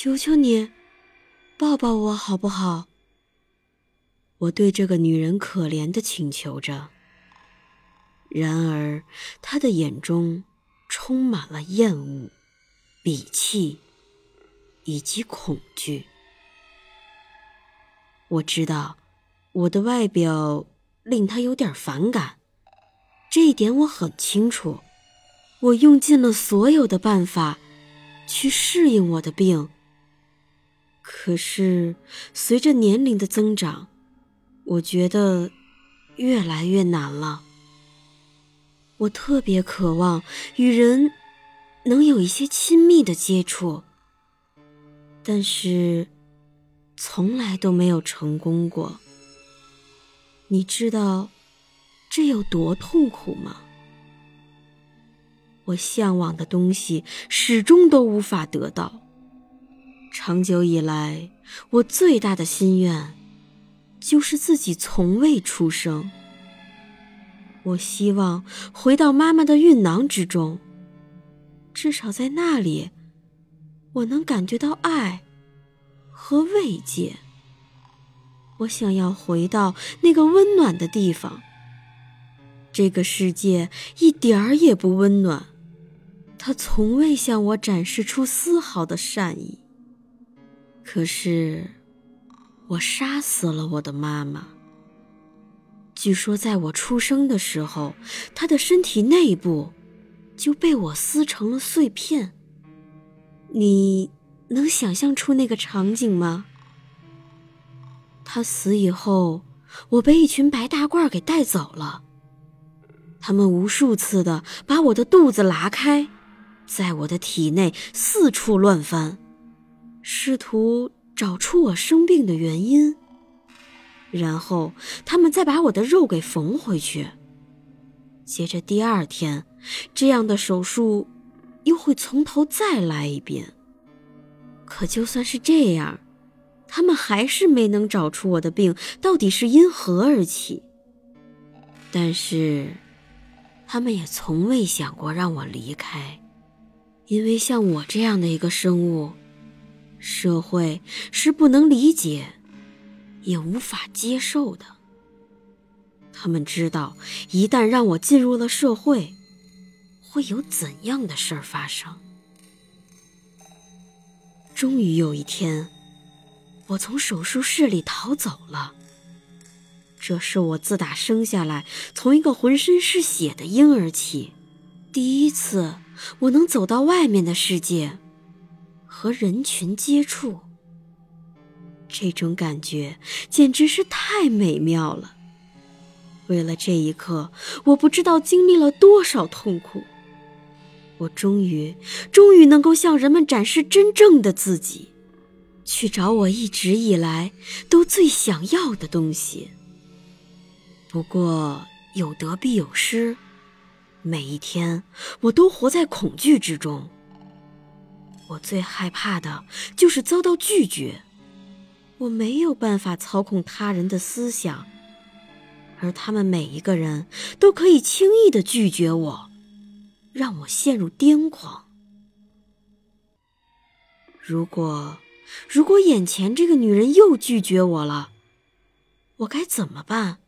求求你，抱抱我好不好？我对这个女人可怜的请求着。然而，她的眼中充满了厌恶、鄙弃以及恐惧。我知道，我的外表令她有点反感，这一点我很清楚。我用尽了所有的办法去适应我的病。可是，随着年龄的增长，我觉得越来越难了。我特别渴望与人能有一些亲密的接触，但是从来都没有成功过。你知道这有多痛苦吗？我向往的东西始终都无法得到。长久以来，我最大的心愿就是自己从未出生。我希望回到妈妈的孕囊之中，至少在那里，我能感觉到爱和慰藉。我想要回到那个温暖的地方。这个世界一点儿也不温暖，它从未向我展示出丝毫的善意。可是，我杀死了我的妈妈。据说，在我出生的时候，她的身体内部就被我撕成了碎片。你能想象出那个场景吗？她死以后，我被一群白大褂给带走了。他们无数次的把我的肚子拉开，在我的体内四处乱翻。试图找出我生病的原因，然后他们再把我的肉给缝回去。接着第二天，这样的手术又会从头再来一遍。可就算是这样，他们还是没能找出我的病到底是因何而起。但是，他们也从未想过让我离开，因为像我这样的一个生物。社会是不能理解，也无法接受的。他们知道，一旦让我进入了社会，会有怎样的事儿发生。终于有一天，我从手术室里逃走了。这是我自打生下来，从一个浑身是血的婴儿起，第一次我能走到外面的世界。和人群接触，这种感觉简直是太美妙了。为了这一刻，我不知道经历了多少痛苦。我终于，终于能够向人们展示真正的自己，去找我一直以来都最想要的东西。不过有得必有失，每一天我都活在恐惧之中。我最害怕的就是遭到拒绝，我没有办法操控他人的思想，而他们每一个人都可以轻易的拒绝我，让我陷入癫狂。如果，如果眼前这个女人又拒绝我了，我该怎么办？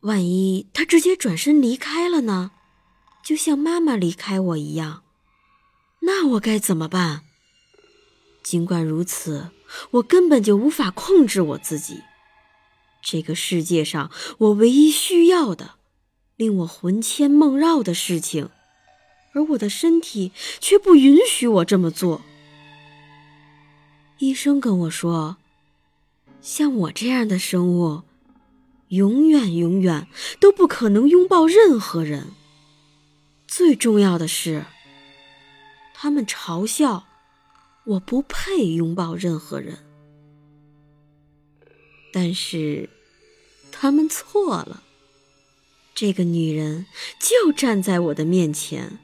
万一她直接转身离开了呢？就像妈妈离开我一样。那我该怎么办？尽管如此，我根本就无法控制我自己。这个世界上，我唯一需要的，令我魂牵梦绕的事情，而我的身体却不允许我这么做。医生跟我说，像我这样的生物，永远永远都不可能拥抱任何人。最重要的是。他们嘲笑我不配拥抱任何人。但是，他们错了。这个女人就站在我的面前，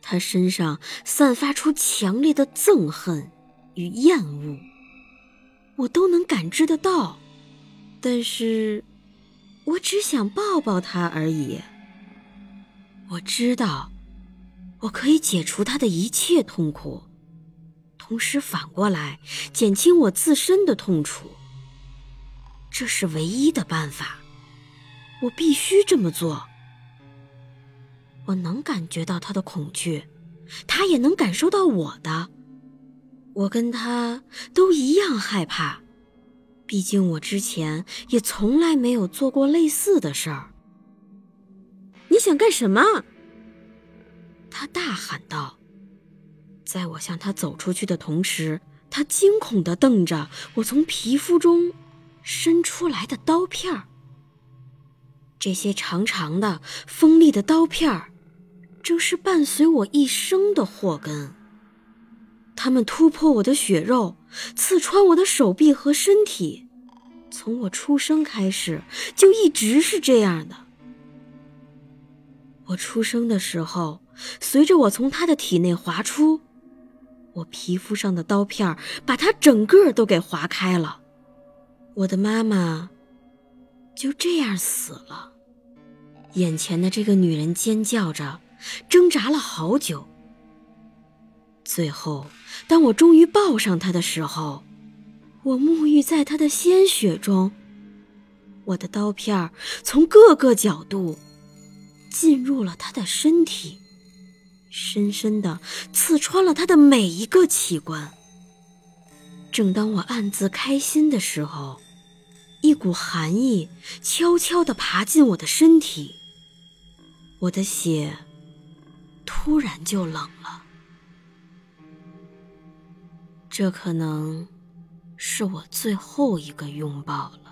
她身上散发出强烈的憎恨与厌恶，我都能感知得到。但是，我只想抱抱她而已。我知道，我可以解除他的一切痛苦，同时反过来减轻我自身的痛楚。这是唯一的办法，我必须这么做。我能感觉到他的恐惧，他也能感受到我的。我跟他都一样害怕，毕竟我之前也从来没有做过类似的事儿。你想干什么？他大喊道。在我向他走出去的同时，他惊恐地瞪着我，从皮肤中。伸出来的刀片儿，这些长长的、锋利的刀片儿，正是伴随我一生的祸根。它们突破我的血肉，刺穿我的手臂和身体，从我出生开始就一直是这样的。我出生的时候，随着我从他的体内滑出，我皮肤上的刀片把他整个都给划开了。我的妈妈就这样死了。眼前的这个女人尖叫着，挣扎了好久。最后，当我终于抱上她的时候，我沐浴在她的鲜血中。我的刀片从各个角度进入了她的身体，深深的刺穿了他的每一个器官。正当我暗自开心的时候，一股寒意悄悄地爬进我的身体，我的血突然就冷了。这可能是我最后一个拥抱了。